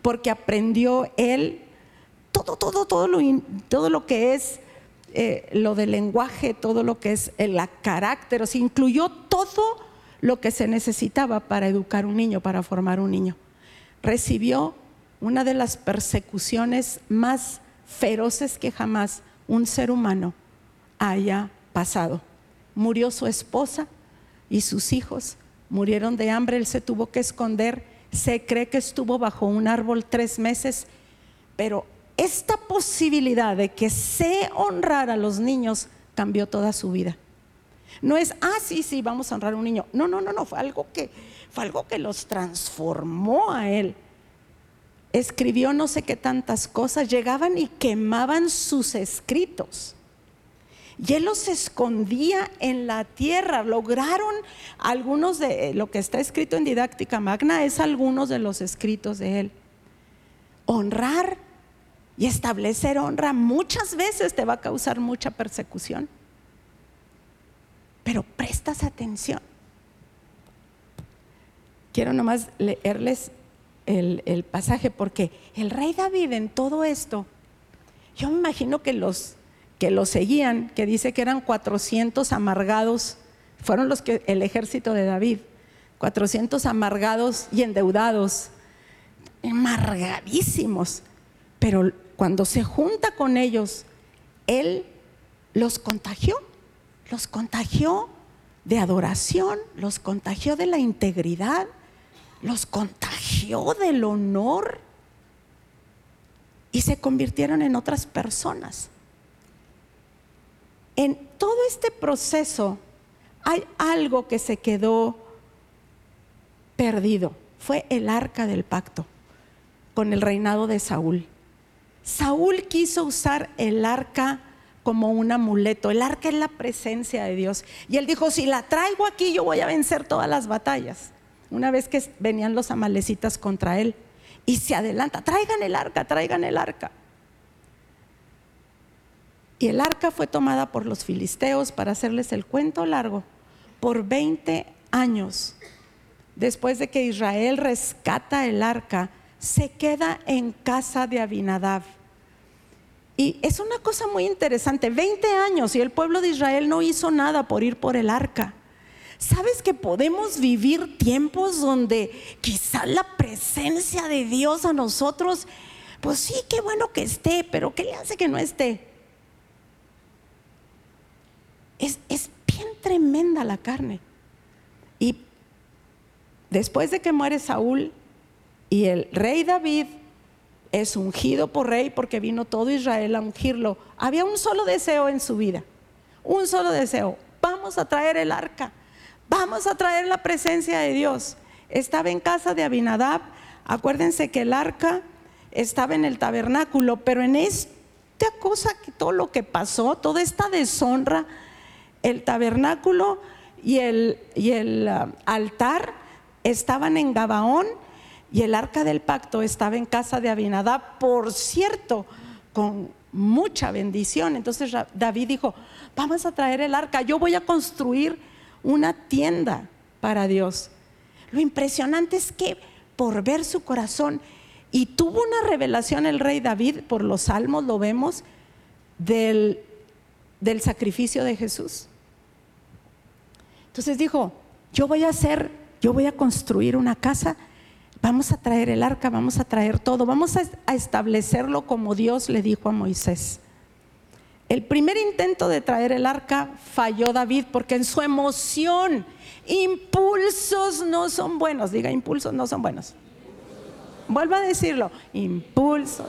porque aprendió él todo, todo, todo lo, todo lo que es eh, lo del lenguaje, todo lo que es el carácter, o sea, incluyó todo lo que se necesitaba para educar un niño, para formar un niño. Recibió una de las persecuciones más feroces que jamás un ser humano haya pasado murió su esposa y sus hijos murieron de hambre, él se tuvo que esconder, se cree que estuvo bajo un árbol tres meses, pero esta posibilidad de que se honrara a los niños cambió toda su vida. No es, ah, sí, sí, vamos a honrar a un niño. No, no, no, no, fue algo que, fue algo que los transformó a él. Escribió no sé qué tantas cosas, llegaban y quemaban sus escritos y él los escondía en la tierra. Lograron algunos de lo que está escrito en Didáctica Magna, es algunos de los escritos de él. Honrar y establecer honra muchas veces te va a causar mucha persecución. prestas atención. Quiero nomás leerles el, el pasaje porque el rey David en todo esto, yo me imagino que los que lo seguían, que dice que eran 400 amargados, fueron los que el ejército de David, 400 amargados y endeudados, amargadísimos, pero cuando se junta con ellos, él los contagió, los contagió de adoración, los contagió de la integridad, los contagió del honor y se convirtieron en otras personas. En todo este proceso hay algo que se quedó perdido. Fue el arca del pacto con el reinado de Saúl. Saúl quiso usar el arca como un amuleto. El arca es la presencia de Dios. Y él dijo, si la traigo aquí, yo voy a vencer todas las batallas. Una vez que venían los amalecitas contra él. Y se adelanta, traigan el arca, traigan el arca. Y el arca fue tomada por los filisteos, para hacerles el cuento largo, por 20 años. Después de que Israel rescata el arca, se queda en casa de Abinadab. Y es una cosa muy interesante, 20 años y el pueblo de Israel no hizo nada por ir por el arca. ¿Sabes que podemos vivir tiempos donde quizá la presencia de Dios a nosotros, pues sí, qué bueno que esté, pero ¿qué le hace que no esté? Es, es bien tremenda la carne. Y después de que muere Saúl y el rey David es ungido por rey porque vino todo Israel a ungirlo, había un solo deseo en su vida, un solo deseo, vamos a traer el arca. Vamos a traer la presencia de Dios. Estaba en casa de Abinadab. Acuérdense que el arca estaba en el tabernáculo, pero en esta cosa todo lo que pasó, toda esta deshonra, el tabernáculo y el, uh, altar estaban en Gabaón y el arca del pacto estaba en casa de Abinadab, por cierto, con mucha bendición. Entonces David dijo, vamos a traer el arca, yo voy a construir una tienda para Dios. Lo impresionante es que por ver su corazón, y tuvo una revelación el rey David, por los salmos lo vemos, del sacrificio de Jesús. Entonces dijo, yo voy a hacer, yo voy a construir una casa, vamos a traer el arca, vamos a traer todo, vamos a, establecerlo como Dios le dijo a Moisés. El primer intento de traer el arca falló David porque en su emoción, impulsos no son buenos. Diga, impulsos no son buenos. Vuelva a decirlo, impulsos.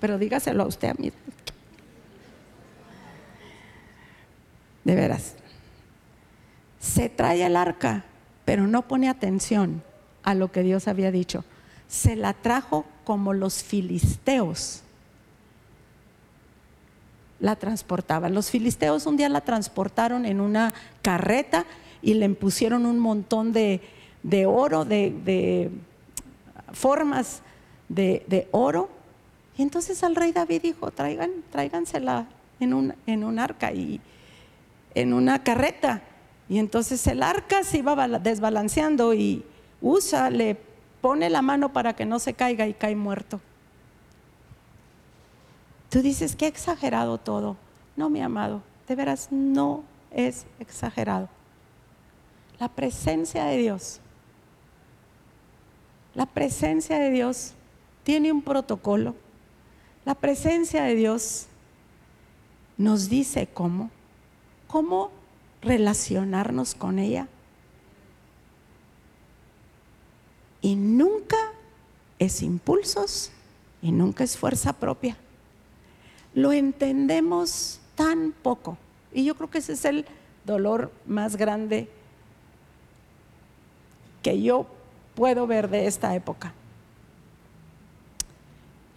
Pero dígaselo a usted a mí. De veras. Se trae el arca, pero no pone atención a lo que Dios había dicho. Se la trajo como los filisteos la transportaban. Los filisteos un día la transportaron en una carreta y le pusieron un montón de, oro, de, formas de, oro. Y entonces al rey David dijo, traigan, tráigansela en un, en un arca y en una carreta. Y entonces el arca se iba desbalanceando y Usa le pone la mano para que no se caiga y cae muerto. Tú dices, qué exagerado todo. No, mi amado, de veras no es exagerado. La presencia de Dios, la presencia de Dios tiene un protocolo. La presencia de Dios nos dice cómo, cómo relacionarnos con ella. Y nunca es impulsos y nunca es fuerza propia lo entendemos tan poco. Y yo creo que ese es el dolor más grande que yo puedo ver de esta época.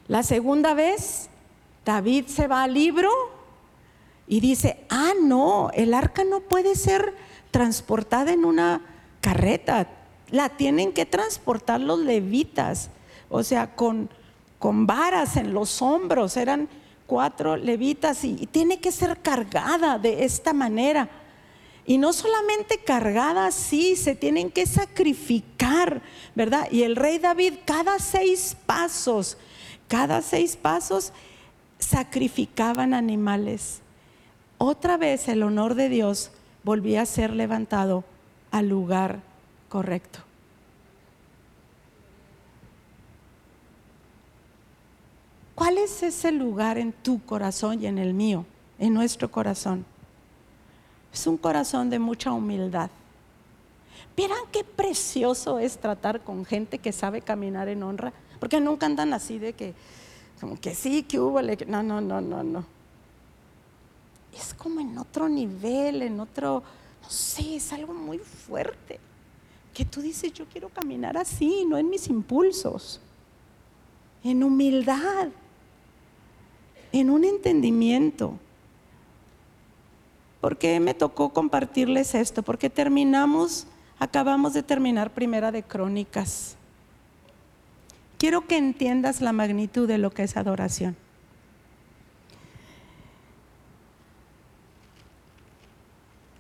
La segunda vez, David se va al libro y dice, ah, no, el arca no puede ser transportada en una carreta, la tienen que transportar los levitas, o sea, con, con varas en los hombros, eran cuatro levitas y, tiene que ser cargada de esta manera. Y no solamente cargadas, sí, se tienen que sacrificar, ¿verdad? Y el rey David cada seis pasos, cada seis pasos sacrificaban animales. Otra vez el honor de Dios volvía a ser levantado al lugar correcto. ¿Cuál es ese lugar en tu corazón y en el mío, en nuestro corazón? Es un corazón de mucha humildad. Vieran qué precioso es tratar con gente que sabe caminar en honra, porque nunca andan así de que, como que sí, que hubo, no, no, no, no, no. Es como en otro nivel, en otro, no sé, es algo muy fuerte. Que tú dices, yo quiero caminar así, no en mis impulsos, en humildad en un entendimiento. ¿Por qué me tocó compartirles esto? Porque terminamos, acabamos de terminar Primera de Crónicas. Quiero que entiendas la magnitud de lo que es adoración.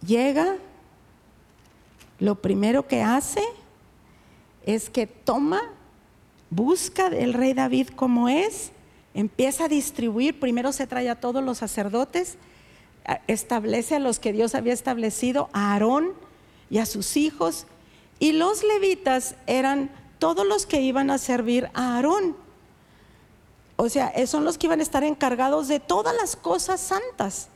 Llega, lo primero que hace es que toma, busca el rey David como es empieza a distribuir, primero se trae a todos los sacerdotes, establece a los que Dios había establecido, a Aarón y a sus hijos, y los levitas eran todos los que iban a servir a Aarón. O sea, son los que iban a estar encargados de todas las cosas santas.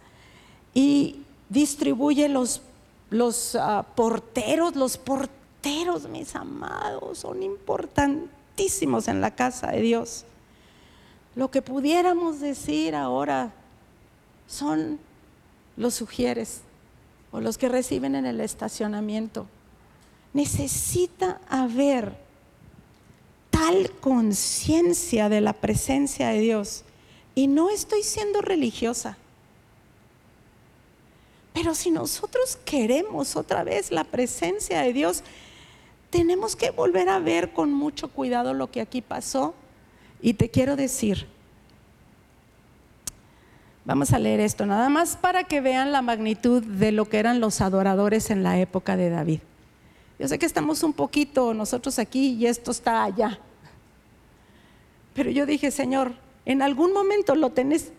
Y distribuye los, los ah, porteros, los porteros, mis amados, son importantísimos en la casa de Dios. Lo que pudiéramos decir ahora son los sugieres o los que reciben en el estacionamiento. Necesita haber tal conciencia de la presencia de Dios. Y no estoy siendo religiosa. Pero si nosotros queremos otra vez la presencia de Dios, tenemos que volver a ver con mucho cuidado lo que aquí pasó y te quiero decir, vamos a leer esto, nada más para que vean la magnitud de lo que eran los adoradores en la época de David. Yo sé que estamos un poquito nosotros aquí y esto está allá. Pero yo dije, Señor, en algún momento lo tenés,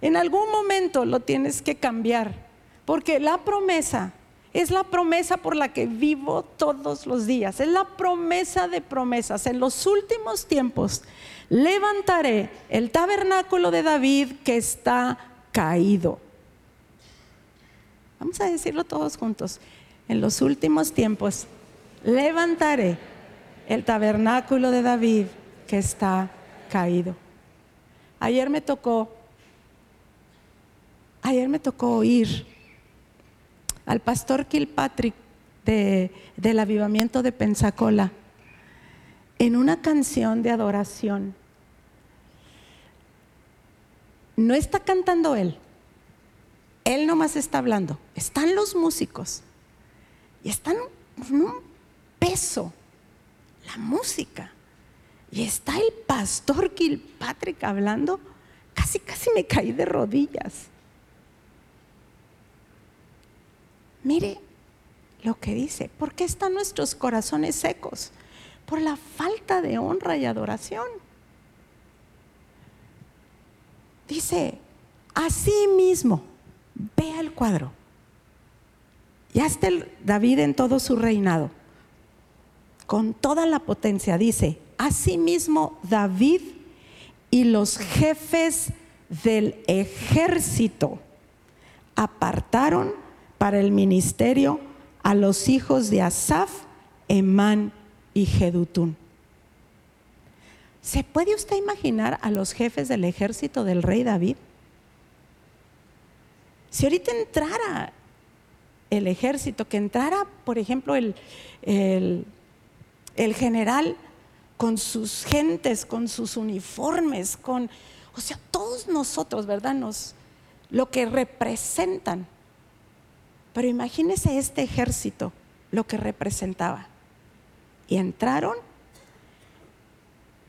en algún momento lo tienes que cambiar, porque la promesa es la promesa por la que vivo todos los días. Es la promesa de promesas. En los últimos tiempos levantaré el tabernáculo de David que está caído. Vamos a decirlo todos juntos. En los últimos tiempos levantaré el tabernáculo de David que está caído. Ayer me tocó, ayer me tocó oír al pastor Kilpatrick de, del avivamiento de Pensacola en una canción de adoración. No está cantando él, él nomás está hablando. Están los músicos y están en un peso, la música. Y está el pastor Kilpatrick hablando, casi, casi me caí de rodillas. Mire lo que dice, ¿por qué están nuestros corazones secos? Por la falta de honra y adoración. Dice, así mismo, vea el cuadro. Ya está David en todo su reinado, con toda la potencia. Dice, asimismo David y los jefes del ejército apartaron para el ministerio a los hijos de Asaf, Emán y Jedutún. ¿Se puede usted imaginar a los jefes del ejército del rey David? Si ahorita entrara el ejército, que entrara, por ejemplo, el, el, el general con sus gentes, con sus uniformes, con, o sea, todos nosotros, ¿verdad? Nos, lo que representan pero imagínese este ejército, lo que representaba. Y entraron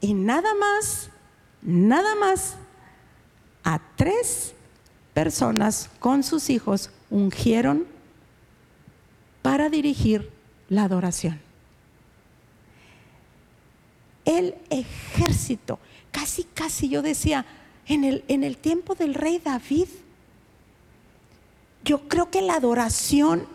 y nada más, nada más, a tres personas con sus hijos ungieron para dirigir la adoración. El ejército, casi, casi yo decía, en el, en el tiempo del rey David, yo creo que la adoración,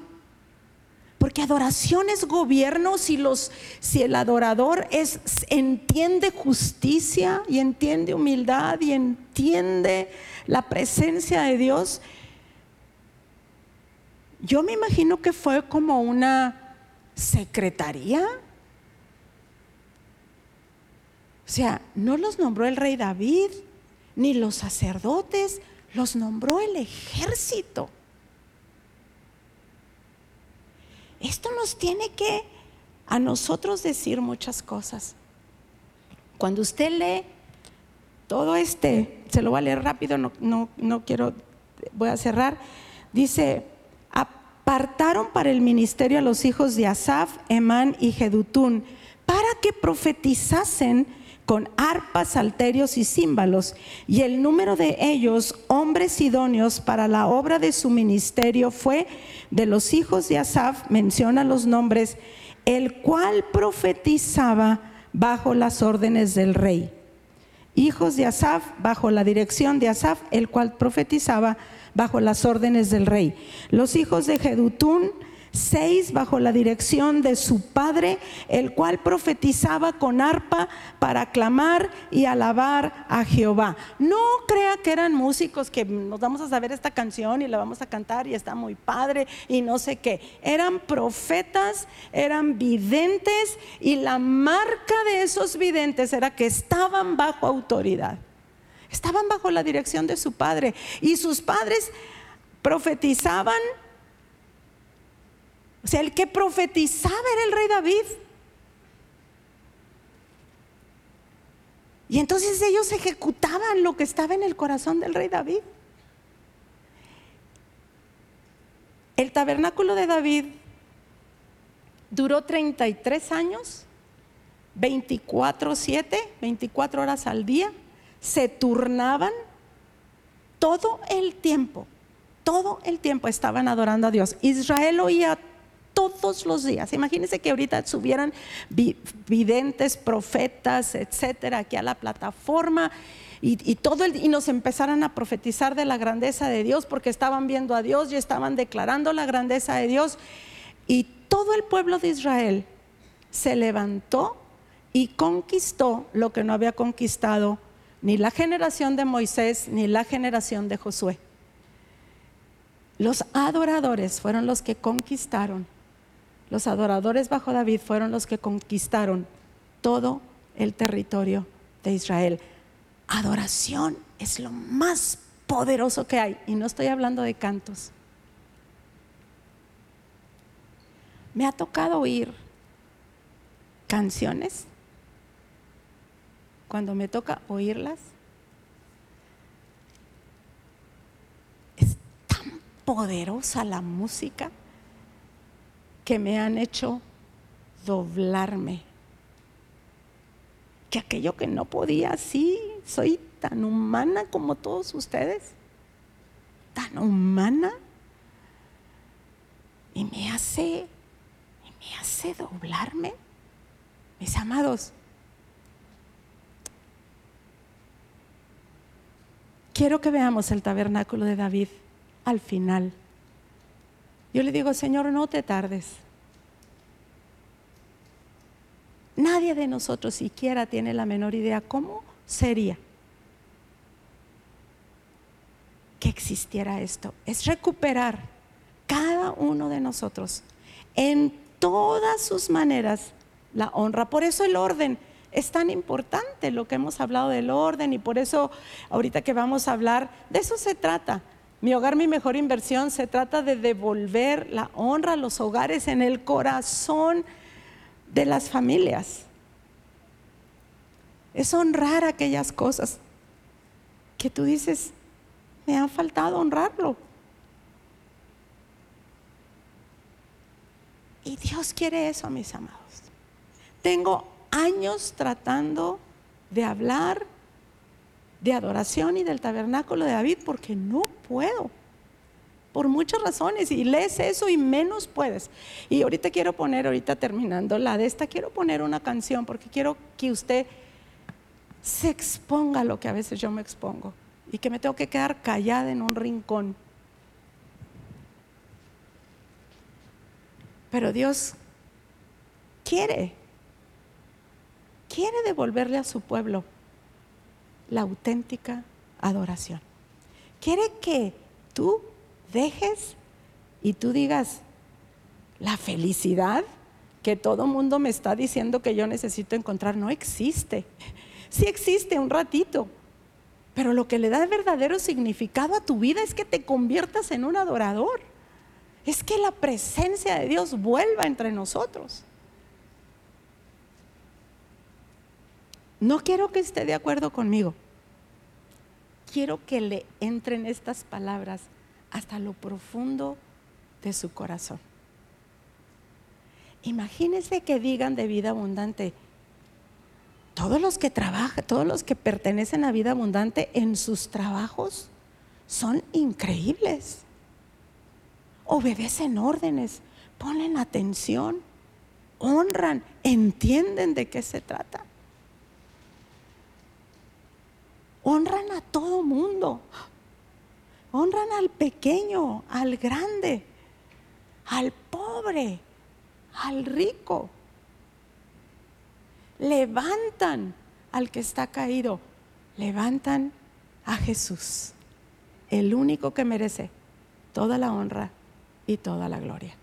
porque adoración es gobierno, si, los, si el adorador es, entiende justicia y entiende humildad y entiende la presencia de Dios, yo me imagino que fue como una secretaría. O sea, no los nombró el rey David, ni los sacerdotes, los nombró el ejército. Esto nos tiene que a nosotros decir muchas cosas. Cuando usted lee todo este, se lo voy a leer rápido, no, no, no quiero, voy a cerrar, dice, apartaron para el ministerio a los hijos de Asaf, Emán y Jedutún, para que profetizasen con arpas, salterios y címbalos, y el número de ellos, hombres idóneos para la obra de su ministerio, fue de los hijos de Asaf, menciona los nombres, el cual profetizaba bajo las órdenes del rey. Hijos de Asaf, bajo la dirección de Asaf, el cual profetizaba bajo las órdenes del rey. Los hijos de Jedutún, seis bajo la dirección de su padre, el cual profetizaba con arpa para aclamar y alabar a Jehová. No crea que eran músicos que nos vamos a saber esta canción y la vamos a cantar y está muy padre y no sé qué. Eran profetas, eran videntes y la marca de esos videntes era que estaban bajo autoridad. Estaban bajo la dirección de su padre y sus padres profetizaban o sea, el que profetizaba era el rey David. Y entonces ellos ejecutaban lo que estaba en el corazón del rey David. El tabernáculo de David duró 33 años, 24/7, 24 horas al día, se turnaban todo el tiempo, todo el tiempo estaban adorando a Dios. Israel oía todos los días. Imagínense que ahorita subieran videntes, profetas, etcétera, aquí a la plataforma. Y, todo y nos empezaran a profetizar de la grandeza de Dios porque estaban viendo a Dios y estaban declarando la grandeza de Dios. Y todo el pueblo de Israel se levantó y conquistó lo que no había conquistado ni la generación de Moisés ni la generación de Josué. Los adoradores fueron los que conquistaron los adoradores bajo David fueron los que conquistaron todo el territorio de Israel. Adoración es lo más poderoso que hay. Y no estoy hablando de cantos. Me ha tocado oír canciones. Cuando me toca oírlas, es tan poderosa la música que me han hecho doblarme. Que aquello que no podía, sí, soy tan humana como todos ustedes, tan humana, y me hace, y me hace doblarme, mis amados. Quiero que veamos el tabernáculo de David al final. Yo le digo, Señor, no te tardes. Nadie de nosotros siquiera tiene la menor idea cómo sería que existiera esto. Es recuperar cada uno de nosotros en todas sus maneras la honra. Por eso el orden es tan importante, lo que hemos hablado del orden y por eso ahorita que vamos a hablar, de eso se trata mi hogar, mi mejor inversión, se trata de devolver la honra a los hogares en el corazón de las familias. Es honrar aquellas cosas que tú dices, me ha faltado honrarlo. Y Dios quiere eso, mis amados. Tengo años tratando de hablar de adoración y del tabernáculo de David porque no puedo. por muchas razones y lees eso y menos puedes. Y ahorita quiero poner, ahorita terminando la de esta, quiero poner una canción porque quiero que usted se exponga a lo que a veces yo me expongo y que me tengo que quedar callada en un rincón. Pero Dios quiere, quiere devolverle a su pueblo la auténtica adoración. Quiere que tú dejes y tú digas, la felicidad que todo mundo me está diciendo que yo necesito encontrar no existe. Sí existe un ratito, pero lo que le da verdadero significado a tu vida es que te conviertas en un adorador. Es que la presencia de Dios vuelva entre nosotros. No quiero que esté de acuerdo conmigo. Quiero que le entren estas palabras hasta lo profundo de su corazón. Imagínense que digan de vida abundante, todos los que trabajan, todos los que pertenecen a vida abundante en sus trabajos son increíbles. Obedecen órdenes, ponen atención, honran, entienden de qué se trata. Honran a todo mundo. Honran al pequeño, al grande, al pobre, al rico. Levantan al que está caído. Levantan a Jesús, el único que merece toda la honra y toda la gloria.